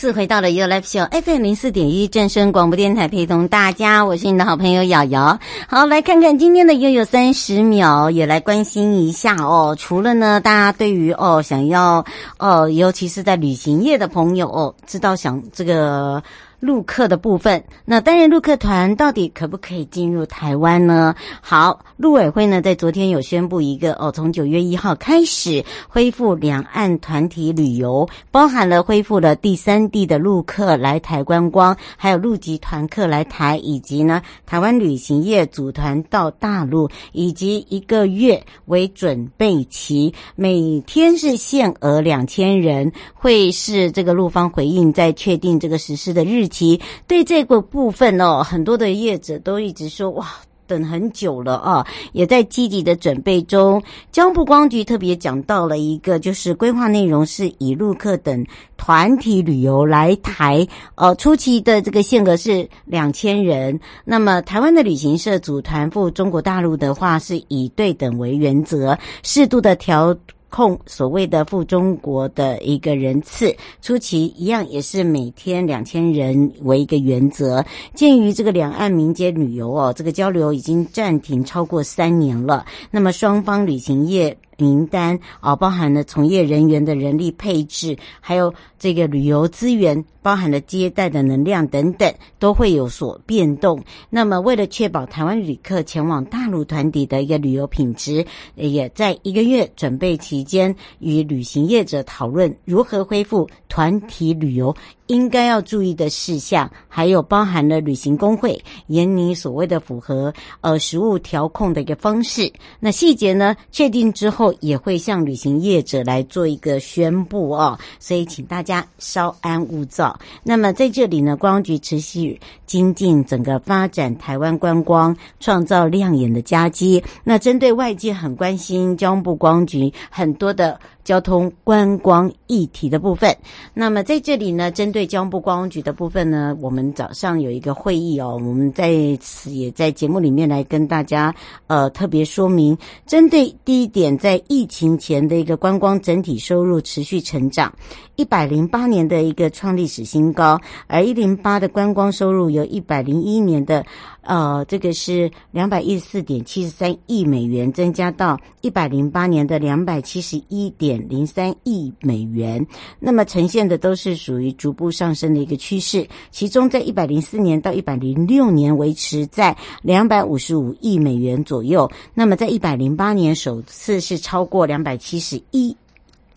次回到了 You Live Show FM 零四点一正声广播电台，陪同大家，我是你的好朋友瑶瑶。好，来看看今天的悠悠三十秒，也来关心一下哦。除了呢，大家对于哦想要哦，尤其是在旅行业的朋友哦，知道想这个。陆客的部分，那单人陆客团到底可不可以进入台湾呢？好，陆委会呢在昨天有宣布一个哦，从九月一号开始恢复两岸团体旅游，包含了恢复了第三地的陆客来台观光，还有陆籍团客来台，以及呢台湾旅行业组团到大陆，以及一个月为准备期，每天是限额两千人，会是这个陆方回应在确定这个实施的日。其对这个部分哦，很多的业者都一直说哇，等很久了啊，也在积极的准备中。江部光局特别讲到了一个，就是规划内容是以陆客等团体旅游来台，呃，初期的这个限额是两千人。那么台湾的旅行社组团赴中国大陆的话，是以对等为原则，适度的调。控所谓的赴中国的一个人次，初期一样也是每天两千人为一个原则。鉴于这个两岸民间旅游哦，这个交流已经暂停超过三年了，那么双方旅行业。名单啊，包含了从业人员的人力配置，还有这个旅游资源，包含了接待的能量等等，都会有所变动。那么，为了确保台湾旅客前往大陆团体的一个旅游品质，也在一个月准备期间，与旅行业者讨论如何恢复团体旅游。应该要注意的事项，还有包含了旅行公会严拟所谓的符合呃实务调控的一个方式。那细节呢，确定之后也会向旅行业者来做一个宣布哦。所以请大家稍安勿躁。那么在这里呢，观光局持续精进整个发展台湾观光，创造亮眼的佳绩。那针对外界很关心交通部观光局很多的。交通观光议题的部分，那么在这里呢，针对交通部观光局的部分呢，我们早上有一个会议哦，我们在此也在节目里面来跟大家呃特别说明，针对第一点，在疫情前的一个观光整体收入持续成长，一百零八年的一个创历史新高，而一零八的观光收入由一百零一年的。呃，这个是两百一十四点七十三亿美元，增加到一百零八年的两百七十一点零三亿美元。那么呈现的都是属于逐步上升的一个趋势。其中，在一百零四年到一百零六年维持在两百五十五亿美元左右。那么，在一百零八年首次是超过两百七十一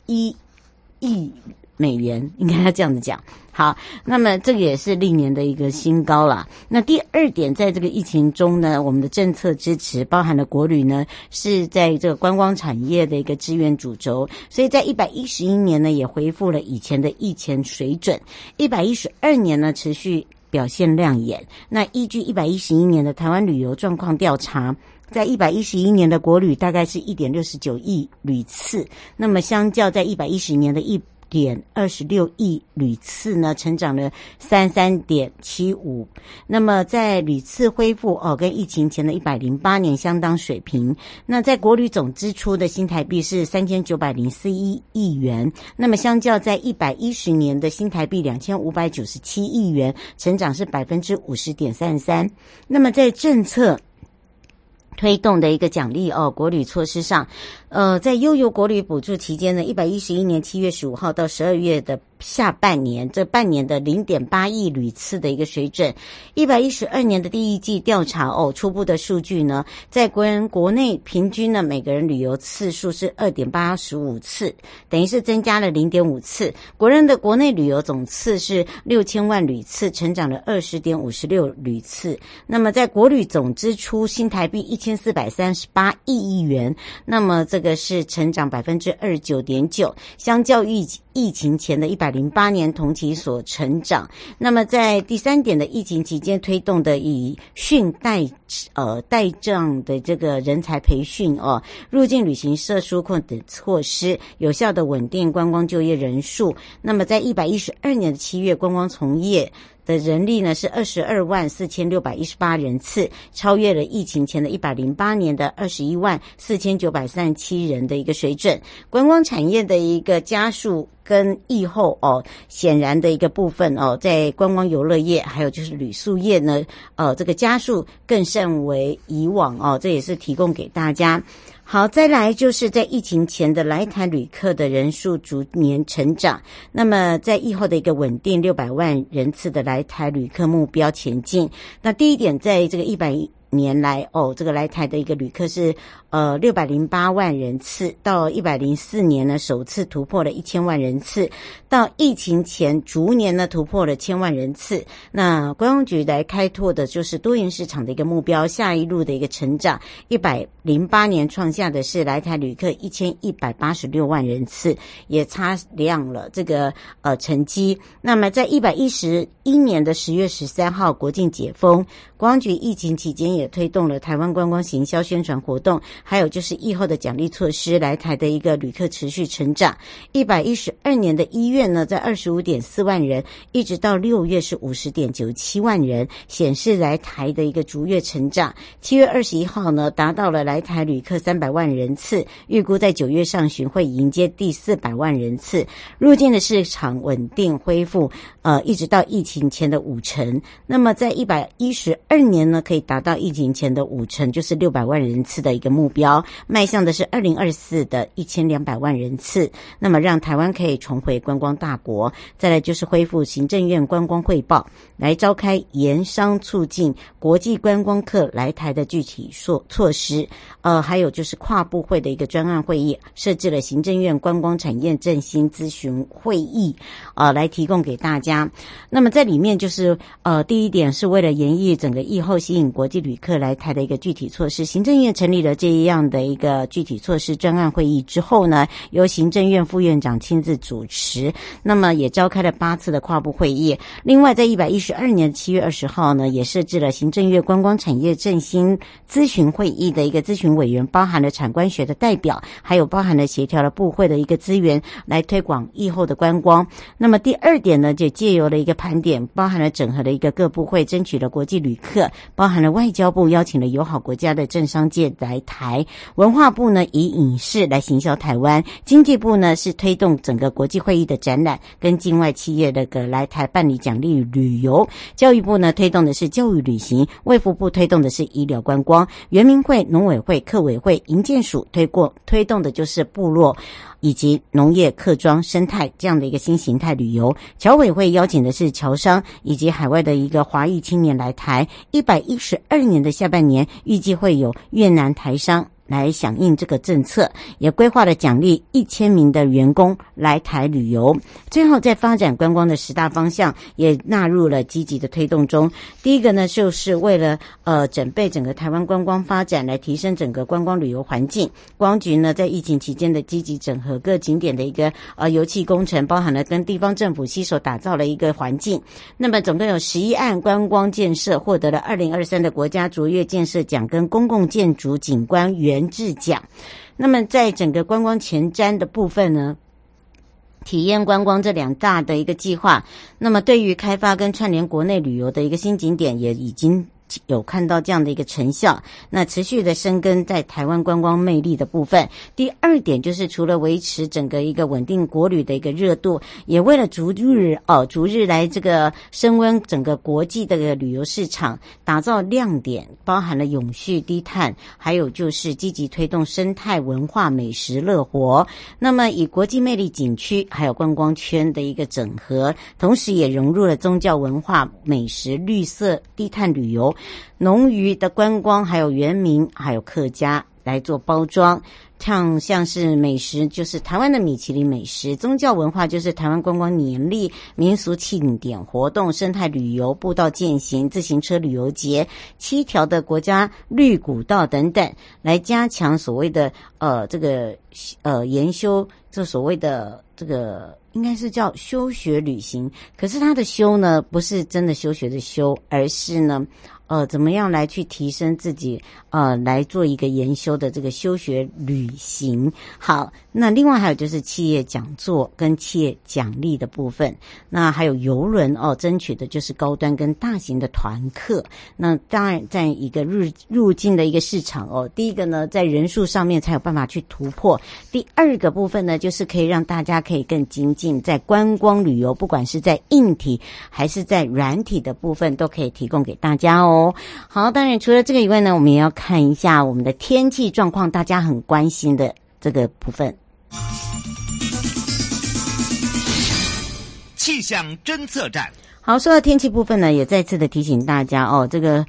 一亿美元，应该要这样子讲。好，那么这个也是历年的一个新高了。那第二点，在这个疫情中呢，我们的政策支持包含了国旅呢，是在这个观光产业的一个支援主轴，所以在一百一十一年呢，也恢复了以前的疫情水准。一百一十二年呢，持续表现亮眼。那依据一百一十一年的台湾旅游状况调查，在一百一十一年的国旅大概是一点六十九亿旅次，那么相较在一百一十年的一点二十六亿屡次呢，成长了三三点七五。那么在屡次恢复哦，跟疫情前的一百零八年相当水平。那在国旅总支出的新台币是三千九百零四亿亿元。那么相较在一百一十年的新台币两千五百九十七亿元，成长是百分之五十点三三。那么在政策推动的一个奖励哦，国旅措施上，呃，在悠游国旅补助期间呢，一百一十一年七月十五号到十二月的。下半年这半年的零点八亿旅次的一个水准，一百一十二年的第一季调查哦，初步的数据呢，在国人国内平均呢，每个人旅游次数是二点八十五次，等于是增加了零点五次。国人的国内旅游总次是六千万旅次，成长了二十点五十六旅次。那么在国旅总支出新台币一千四百三十八亿亿元，那么这个是成长百分之二十九点九，相较于疫情前的一百。零八年同期所成长，那么在第三点的疫情期间推动的以训代呃代账的这个人才培训哦，入境旅行社纾困等措施，有效的稳定观光就业人数。那么在一百一十二年的七月，观光从业的人力呢是二十二万四千六百一十八人次，超越了疫情前的一百零八年的二十一万四千九百三十七人的一个水准。观光产业的一个加速跟疫后哦，显然的一个部分哦，在观光游乐业还有就是旅宿业呢，呃，这个加速更甚为以往哦，这也是提供给大家。好，再来就是在疫情前的来台旅客的人数逐年成长，那么在疫后的一个稳定六百万人次的来台旅客目标前进。那第一点，在这个一百年来哦，这个来台的一个旅客是。呃，六百零八万人次，到一百零四年呢，首次突破了一千万人次，到疫情前逐年呢突破了千万人次。那观光局来开拓的就是多元市场的一个目标，下一路的一个成长。一百零八年创下的是来台旅客一千一百八十六万人次，也擦亮了这个呃成绩。那么在一百一十一年的十月十三号国境解封，观光局疫情期间也推动了台湾观光行销宣传活动。还有就是疫后的奖励措施，来台的一个旅客持续成长。一百一十二年的一月呢，在二十五点四万人，一直到六月是五十点九七万人，显示来台的一个逐月成长。七月二十一号呢，达到了来台旅客三百万人次，预估在九月上旬会迎接第四百万人次。入境的市场稳定恢复，呃，一直到疫情前的五成。那么在一百一十二年呢，可以达到疫情前的五成，就是六百万人次的一个目标。迈向的是二零二四的一千两百万人次，那么让台湾可以重回观光大国。再来就是恢复行政院观光汇报，来召开研商促进国际观光客来台的具体措措施。呃，还有就是跨部会的一个专案会议，设置了行政院观光产业振兴咨询会议，呃，来提供给大家。那么在里面就是呃，第一点是为了研议整个疫后吸引国际旅客来台的一个具体措施，行政院成立了这一。这样的一个具体措施专案会议之后呢，由行政院副院长亲自主持，那么也召开了八次的跨部会议。另外，在一百一十二年七月二十号呢，也设置了行政院观光产业振兴咨询会议的一个咨询委员，包含了产官学的代表，还有包含了协调了部会的一个资源，来推广疫后的观光。那么第二点呢，就借由了一个盘点，包含了整合的一个各部会，争取了国际旅客，包含了外交部邀请了友好国家的政商界来台。文化部呢，以影视来行销台湾，经济部呢是推动整个国际会议的展览跟境外企业的个来台办理奖励旅游，教育部呢推动的是教育旅行，卫福部推动的是医疗观光，原民会、农委会、客委会、营建署推过推动的就是部落。以及农业、客庄、生态这样的一个新形态旅游，侨委会邀请的是侨商以及海外的一个华裔青年来台。一百一十二年的下半年，预计会有越南台商。来响应这个政策，也规划了奖励一千名的员工来台旅游。最后，在发展观光的十大方向也纳入了积极的推动中。第一个呢，就是为了呃准备整个台湾观光发展，来提升整个观光旅游环境。光局呢，在疫情期间的积极整合各景点的一个呃油气工程，包含了跟地方政府携手打造了一个环境。那么，总共有十一案观光建设获得了二零二三的国家卓越建设奖跟公共建筑景观园。原制奖，那么在整个观光前瞻的部分呢，体验观光这两大的一个计划，那么对于开发跟串联国内旅游的一个新景点，也已经。有看到这样的一个成效，那持续的深耕在台湾观光魅力的部分。第二点就是，除了维持整个一个稳定国旅的一个热度，也为了逐日哦逐日来这个升温整个国际的旅游市场，打造亮点，包含了永续低碳，还有就是积极推动生态文化美食乐活。那么以国际魅力景区还有观光圈的一个整合，同时也融入了宗教文化、美食、绿色低碳旅游。农渔的观光，还有原民，还有客家来做包装，像像是美食，就是台湾的米其林美食；宗教文化就是台湾观光年历、民俗庆典活动、生态旅游、步道践行、自行车旅游节、七条的国家绿古道等等，来加强所谓的呃这个呃研修，这所谓的这个。应该是叫修学旅行，可是他的修呢，不是真的修学的修，而是呢，呃，怎么样来去提升自己，呃，来做一个研修的这个修学旅行。好，那另外还有就是企业讲座跟企业奖励的部分，那还有游轮哦，争取的就是高端跟大型的团客。那当然，在一个入入境的一个市场哦，第一个呢，在人数上面才有办法去突破；第二个部分呢，就是可以让大家可以更精进。在观光旅游，不管是在硬体还是在软体的部分，都可以提供给大家哦。好，当然除了这个以外呢，我们也要看一下我们的天气状况，大家很关心的这个部分。气象侦测站。好，说到天气部分呢，也再次的提醒大家哦，这个。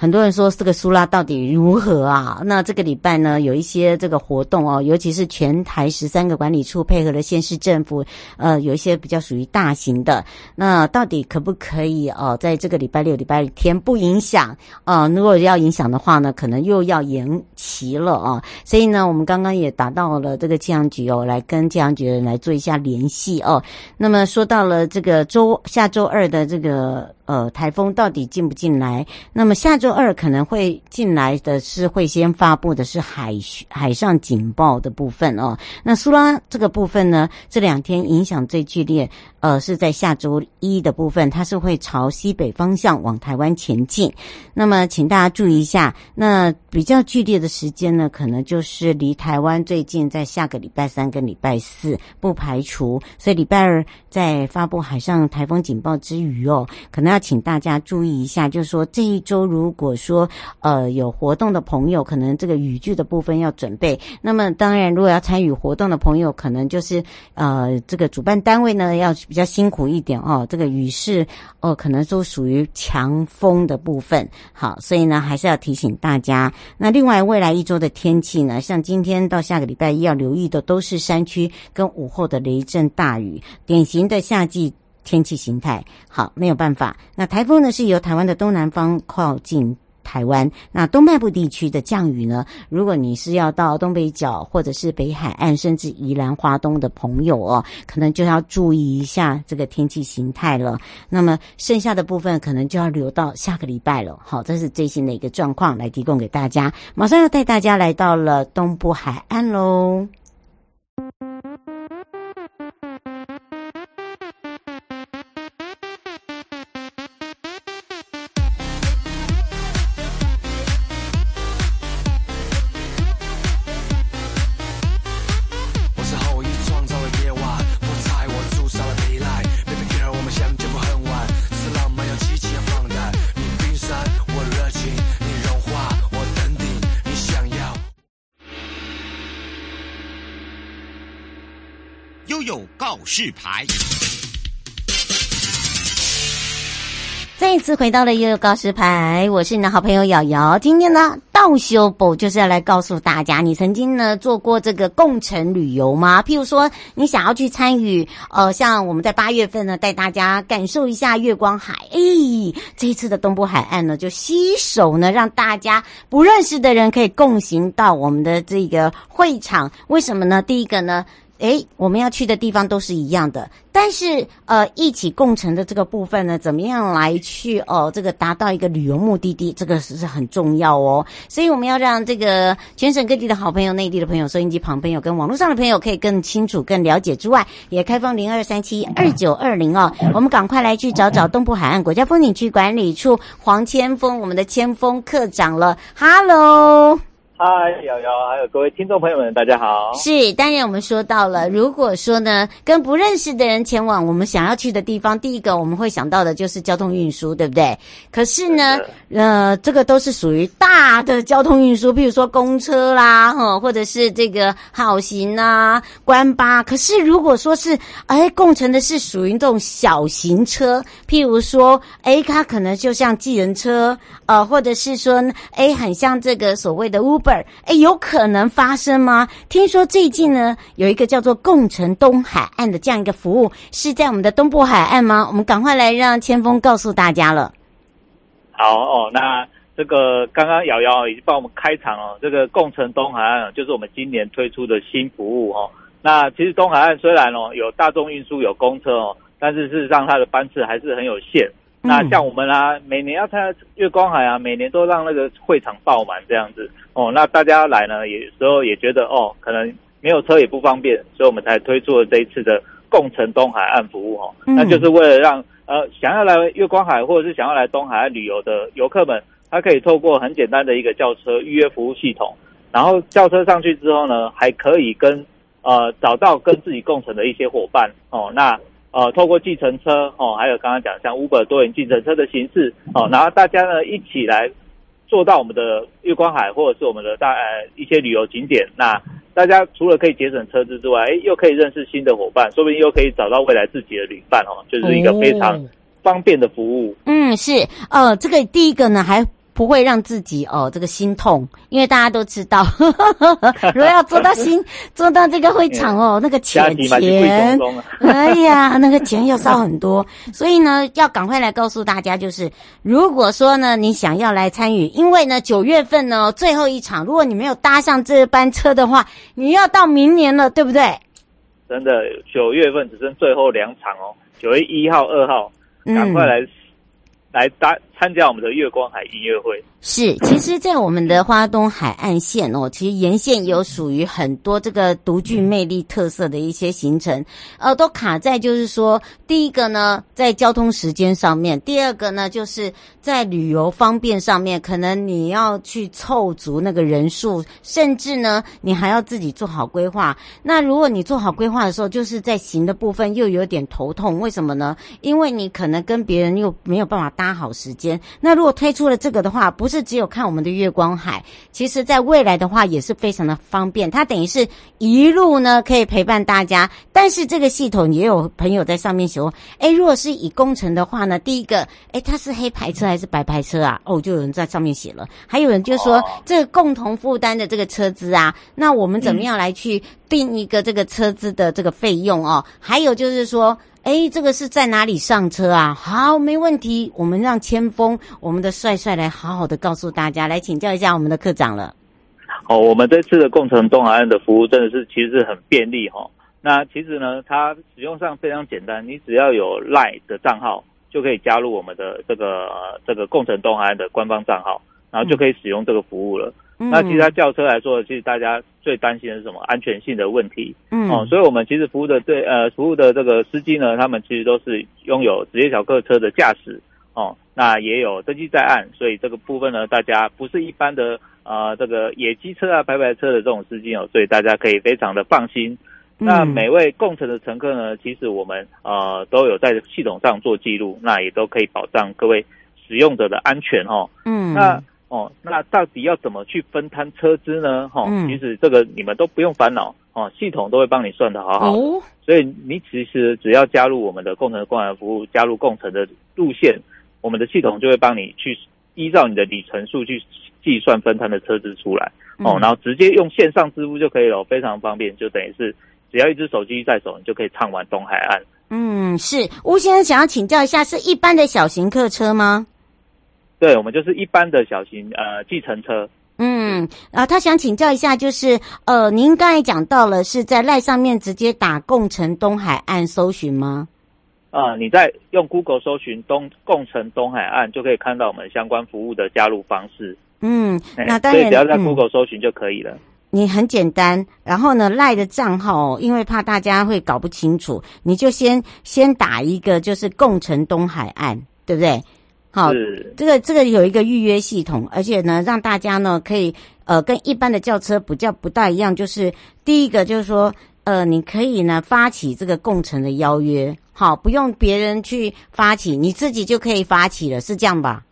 很多人说这个苏拉到底如何啊？那这个礼拜呢，有一些这个活动哦，尤其是全台十三个管理处配合了县市政府，呃，有一些比较属于大型的。那到底可不可以哦，在这个礼拜六、礼拜天不影响？呃，如果要影响的话呢，可能又要延齐了啊。所以呢，我们刚刚也打到了这个气象局哦，来跟气象局的人来做一下联系哦。那么说到了这个周下周二的这个。呃，台风到底进不进来？那么下周二可能会进来的是会先发布的是海海上警报的部分哦。那苏拉这个部分呢，这两天影响最剧烈。呃，是在下周一的部分，它是会朝西北方向往台湾前进。那么，请大家注意一下，那比较剧烈的时间呢，可能就是离台湾最近，在下个礼拜三跟礼拜四，不排除。所以礼拜二在发布海上台风警报之余哦，可能要请大家注意一下，就是说这一周如果说呃有活动的朋友，可能这个雨具的部分要准备。那么，当然如果要参与活动的朋友，可能就是呃这个主办单位呢要。比较辛苦一点哦，这个雨势哦，可能都属于强风的部分。好，所以呢，还是要提醒大家。那另外，未来一周的天气呢，像今天到下个礼拜一要留意的，都是山区跟午后的雷阵大雨，典型的夏季天气形态。好，没有办法。那台风呢，是由台湾的东南方靠近。台湾那东半部地区的降雨呢，如果你是要到东北角或者是北海岸，甚至宜兰花东的朋友哦，可能就要注意一下这个天气形态了。那么剩下的部分可能就要留到下个礼拜了。好，这是最新的一个状况，来提供给大家。马上要带大家来到了东部海岸喽。告示牌，再一次回到了悠悠告示牌，我是你的好朋友瑶瑶。今天呢，倒修补就是要来告诉大家，你曾经呢做过这个共乘旅游吗？譬如说，你想要去参与，呃，像我们在八月份呢，带大家感受一下月光海。哎，这一次的东部海岸呢，就携手呢，让大家不认识的人可以共行到我们的这个会场。为什么呢？第一个呢。诶，我们要去的地方都是一样的，但是呃，一起共乘的这个部分呢，怎么样来去哦，这个达到一个旅游目的地，这个是是很重要哦。所以我们要让这个全省各地的好朋友、内地的朋友、收音机旁朋友跟网络上的朋友可以更清楚、更了解之外，也开放零二三七二九二零哦。我们赶快来去找找东部海岸国家风景区管理处黄千峰，我们的千峰课长了。Hello。嗨，瑶瑶，还有各位听众朋友们，大家好。是，当然我们说到了，如果说呢，跟不认识的人前往我们想要去的地方，第一个我们会想到的就是交通运输，对不对？可是呢，呃，这个都是属于大的交通运输，譬如说公车啦，哈，或者是这个好行啊、关巴。可是如果说是，哎，共乘的是属于这种小型车，譬如说，哎，它可能就像计程车，呃，或者是说，哎，很像这个所谓的 Uber。哎，有可能发生吗？听说最近呢，有一个叫做共乘东海岸的这样一个服务，是在我们的东部海岸吗？我们赶快来让千锋告诉大家了。好哦，那这个刚刚瑶瑶已经帮我们开场了。这个共乘东海岸就是我们今年推出的新服务哦。那其实东海岸虽然哦有大众运输有公车哦，但是事实上它的班次还是很有限。那像我们啊，每年要参加月光海啊，每年都让那个会场爆满这样子哦。那大家来呢，有时候也觉得哦，可能没有车也不方便，所以我们才推出了这一次的共乘东海岸服务哦。那就是为了让呃想要来月光海或者是想要来东海岸旅游的游客们，他可以透过很简单的一个叫车预约服务系统，然后叫车上去之后呢，还可以跟呃找到跟自己共乘的一些伙伴哦。那呃，透过计程车哦，还有刚刚讲像 Uber 多元计程车的形式哦，然后大家呢一起来坐到我们的月光海或者是我们的大呃一些旅游景点，那大家除了可以节省车资之外，哎，又可以认识新的伙伴，说不定又可以找到未来自己的旅伴哦，就是一个非常方便的服务。嗯，是，呃，这个第一个呢还。不会让自己哦这个心痛，因为大家都知道，呵呵呵如果要做到心 做到这个会场哦，那个钱钱，哎呀，那个钱要烧很多，所以呢，要赶快来告诉大家，就是如果说呢，你想要来参与，因为呢，九月份呢最后一场，如果你没有搭上这班车的话，你要到明年了，对不对？真的，九月份只剩最后两场哦，九月一号、二号，赶快来。嗯来搭参加我们的月光海音乐会。是，其实，在我们的花东海岸线哦，其实沿线有属于很多这个独具魅力特色的一些行程，呃，都卡在就是说，第一个呢，在交通时间上面；第二个呢，就是在旅游方便上面，可能你要去凑足那个人数，甚至呢，你还要自己做好规划。那如果你做好规划的时候，就是在行的部分又有点头痛，为什么呢？因为你可能跟别人又没有办法搭好时间。那如果推出了这个的话，不。是只有看我们的月光海，其实在未来的话也是非常的方便。它等于是一路呢可以陪伴大家，但是这个系统也有朋友在上面说，哎，如果是以工程的话呢，第一个，哎，它是黑牌车还是白牌车啊？哦，就有人在上面写了，还有人就说这个共同负担的这个车资啊，那我们怎么样来去定一个这个车资的这个费用哦？还有就是说。哎，这个是在哪里上车啊？好，没问题，我们让千锋，我们的帅帅来好好的告诉大家，来请教一下我们的课长了。哦，我们这次的共乘东海岸的服务真的是其实是很便利哈、哦。那其实呢，它使用上非常简单，你只要有 LINE 的账号就可以加入我们的这个、这个共乘东海岸的官方账号，然后就可以使用这个服务了。嗯、那其实它轿车来说，其实大家最担心的是什么？安全性的问题。嗯，哦，所以我们其实服务的对呃服务的这个司机呢，他们其实都是拥有职业小客车的驾驶哦，那也有登记在案，所以这个部分呢，大家不是一般的呃这个野鸡车啊、白牌车的这种司机哦，所以大家可以非常的放心。嗯、那每位共乘的乘客呢，其实我们呃都有在系统上做记录，那也都可以保障各位使用者的安全哦。嗯，那。哦，那到底要怎么去分摊车资呢？哈、嗯，其实这个你们都不用烦恼哦，系统都会帮你算的好好的。哦，所以你其实只要加入我们的共乘共享服务，加入共乘的路线，我们的系统就会帮你去依照你的里程数去计算分摊的车资出来。哦，然后直接用线上支付就可以了，非常方便，就等于是只要一只手机在手，你就可以畅玩东海岸。嗯，是吴先生想要请教一下，是一般的小型客车吗？对，我们就是一般的小型呃计程车嗯，啊，他想请教一下，就是呃，您刚才讲到了是在赖上面直接打共城东海岸搜寻吗？啊、呃，你在用 Google 搜寻东共城东海岸，就可以看到我们相关服务的加入方式。嗯，那当然，所以只要在 Google 搜寻就可以了。嗯、你很简单，然后呢，赖的账号，因为怕大家会搞不清楚，你就先先打一个，就是共城东海岸，对不对？好，这个这个有一个预约系统，而且呢，让大家呢可以呃跟一般的轿车不叫不大一样，就是第一个就是说呃你可以呢发起这个共乘的邀约，好，不用别人去发起，你自己就可以发起了，是这样吧？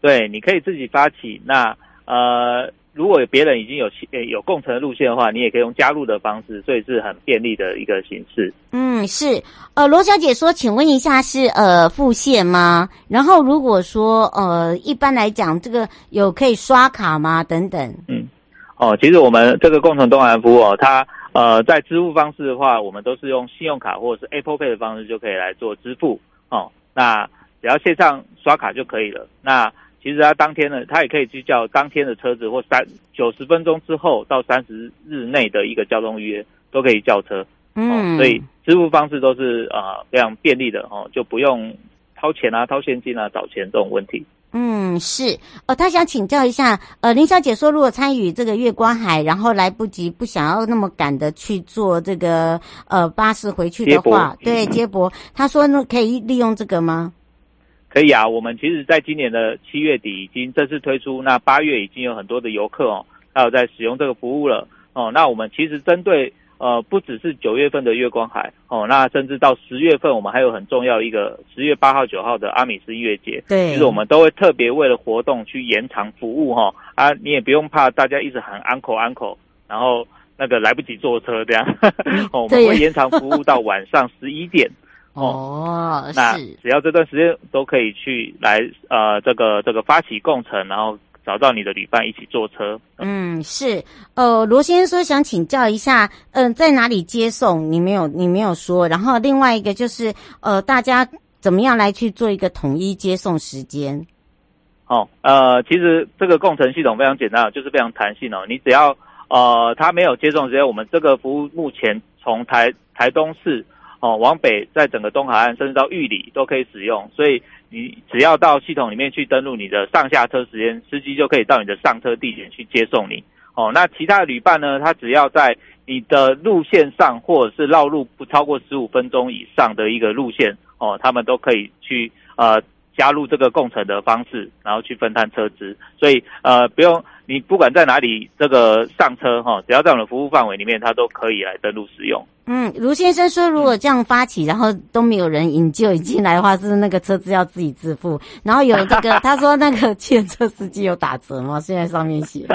对，你可以自己发起。那呃，如果有别人已经有有共乘的路线的话，你也可以用加入的方式，所以是很便利的一个形式。嗯，是。呃，罗小姐说，请问一下是呃付现吗？然后如果说呃一般来讲，这个有可以刷卡吗？等等。嗯，哦，其实我们这个共乘东海岸服务哦，它呃在支付方式的话，我们都是用信用卡或者是 Apple Pay 的方式就可以来做支付哦。那只要线上刷卡就可以了。那其实他当天呢，他也可以去叫当天的车子，或三九十分钟之后到三十日内的一个交通预约都可以叫车。嗯、哦，所以支付方式都是啊、呃、非常便利的哦，就不用掏钱啊、掏现金啊、找钱这种问题。嗯，是。呃，他想请教一下，呃，林小姐说，如果参与这个月光海，然后来不及不想要那么赶的去坐这个呃巴士回去的话，接对接驳，他说那可以利用这个吗？可以啊，我们其实在今年的七月底已经正式推出，那八月已经有很多的游客哦，还有在使用这个服务了哦。那我们其实针对呃不只是九月份的月光海哦，那甚至到十月份，我们还有很重要一个十月八号九号的阿米斯音乐节，对，其实我们都会特别为了活动去延长服务哈、哦、啊，你也不用怕大家一直喊 uncle uncle，然后那个来不及坐车这样，哦，我们会延长服务到晚上十一点。哦，那只要这段时间都可以去来呃，这个这个发起共乘，然后找到你的旅伴一起坐车。嗯，是。呃，罗先生说想请教一下，嗯、呃，在哪里接送？你没有你没有说。然后另外一个就是呃，大家怎么样来去做一个统一接送时间？哦，呃，其实这个共乘系统非常简单，就是非常弹性哦。你只要呃，他没有接送时间，我们这个服务目前从台台东市。哦，往北在整个东海岸，甚至到玉里都可以使用，所以你只要到系统里面去登录你的上下车时间，司机就可以到你的上车地点去接送你。哦，那其他的旅伴呢？他只要在你的路线上，或者是绕路不超过十五分钟以上的一个路线，哦，他们都可以去呃加入这个共乘的方式，然后去分摊车资。所以呃不用你不管在哪里这个上车哈，哦，只要在我们的服务范围里面，它都可以来登录使用。嗯，卢先生说，如果这样发起，然后都没有人引咎进来的话，是那个车子要自己自付？然后有这个，他说那个汽车司机有打折吗？现在上面写。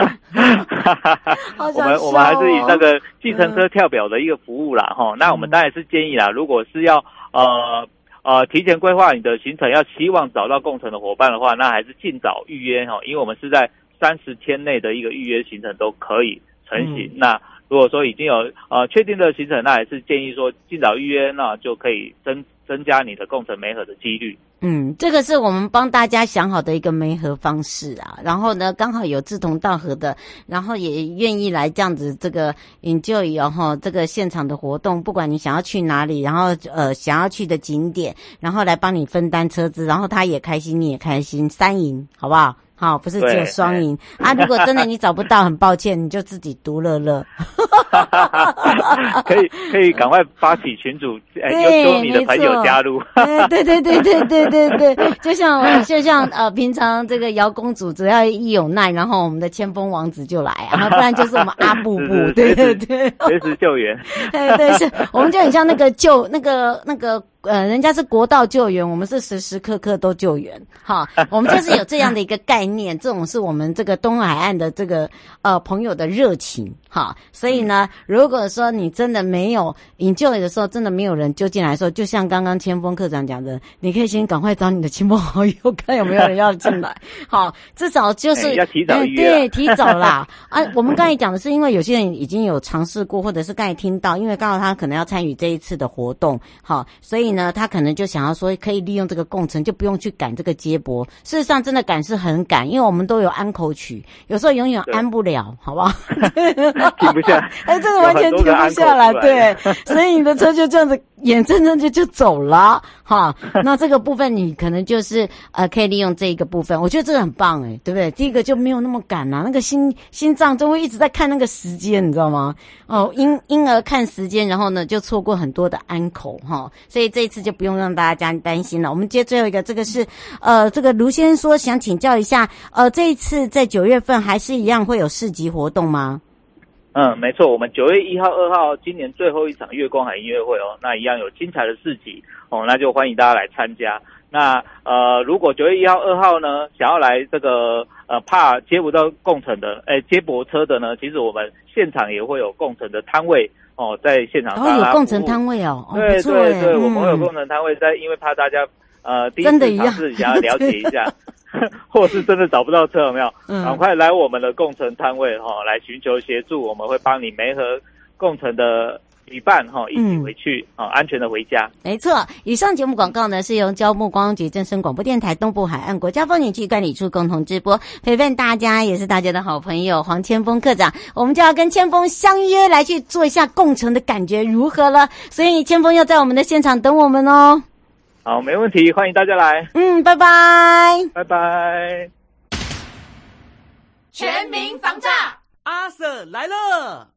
我们我们还是以那个计程车跳表的一个服务啦，哈、嗯。那我们当然是建议啦，如果是要呃呃提前规划你的行程，要希望找到共乘的伙伴的话，那还是尽早预约哈，因为我们是在三十天内的一个预约行程都可以成型。嗯、那如果说已经有呃确定的行程，那还是建议说尽早预约，那就可以增增加你的共乘媒合的几率。嗯，这个是我们帮大家想好的一个媒合方式啊。然后呢，刚好有志同道合的，然后也愿意来这样子这个 enjoy 然后这个现场的活动，不管你想要去哪里，然后呃想要去的景点，然后来帮你分担车资，然后他也开心，你也开心，三赢，好不好？好，不是只有双赢啊！如果真的你找不到，很抱歉，你就自己独乐乐。可以可以赶快发起群组，哎，邀请你的朋友加入。对对对对对对对，就像就像呃，平常这个姚公主只要一有难，然后我们的千峰王子就来啊，不然就是我们阿布布，对对对，随时救援。对对是，我们就很像那个救那个那个。呃，人家是国道救援，我们是时时刻刻都救援。哈，我们就是有这样的一个概念，这种是我们这个东海岸的这个呃朋友的热情。哈，所以呢，如果说你真的没有营救的时候，真的没有人救进来的时候，就像刚刚千峰课长讲的，你可以先赶快找你的亲朋好友，看有没有人要进来。好，至少就是、欸、要提早对，提早啦。啊，我们刚才讲的是，因为有些人已经有尝试过，或者是刚才听到，因为刚好他可能要参与这一次的活动，好，所以。呢，他可能就想要说，可以利用这个共乘，就不用去赶这个接驳。事实上，真的赶是很赶，因为我们都有安口曲，有时候永远安不了，好不好？停不下，哎，这个完全停不下来，对，所以你的车就这样子。眼睁睁就就走了哈，那这个部分你可能就是呃可以利用这一个部分，我觉得这个很棒哎，对不对？第一个就没有那么赶呐、啊，那个心心脏就会一直在看那个时间，你知道吗？哦，因因而看时间，然后呢就错过很多的安口哈，所以这一次就不用让大家担心了。我们接最后一个，这个是呃这个卢先生说想请教一下，呃这一次在九月份还是一样会有市集活动吗？嗯，没错，我们九月一号、二号今年最后一场月光海音乐会哦，那一样有精彩的市集哦，那就欢迎大家来参加。那呃，如果九月一号、二号呢，想要来这个呃怕接不到共乘的，哎接驳车的呢，其实我们现场也会有共乘的摊位哦，在现场哦有共乘摊位哦，对对对，嗯、我们会有共乘摊位在，因为怕大家呃第一次尝试想要了解一下。或是真的找不到车，有没有？嗯，赶快来我们的共乘摊位哈，来寻求协助，我们会帮你媒合共乘的旅伴哈，一起回去啊，嗯、安全的回家。没错，以上节目广告呢是由交通光局、正声广播电台、东部海岸国家风景区管理处共同直播，陪伴大家也是大家的好朋友黄千峰课长，我们就要跟千峰相约来去做一下共乘的感觉如何了，所以千峰要在我们的现场等我们哦。好，没问题，欢迎大家来。嗯，拜拜，拜拜。全民防诈，阿 Sir 来了。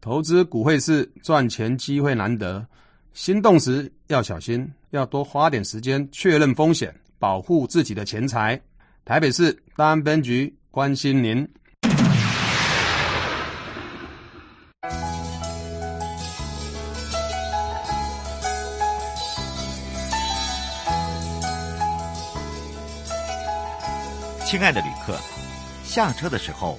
投资股汇市赚钱机会难得，心动时要小心，要多花点时间确认风险，保护自己的钱财。台北市大安分局关心您。亲爱的旅客，下车的时候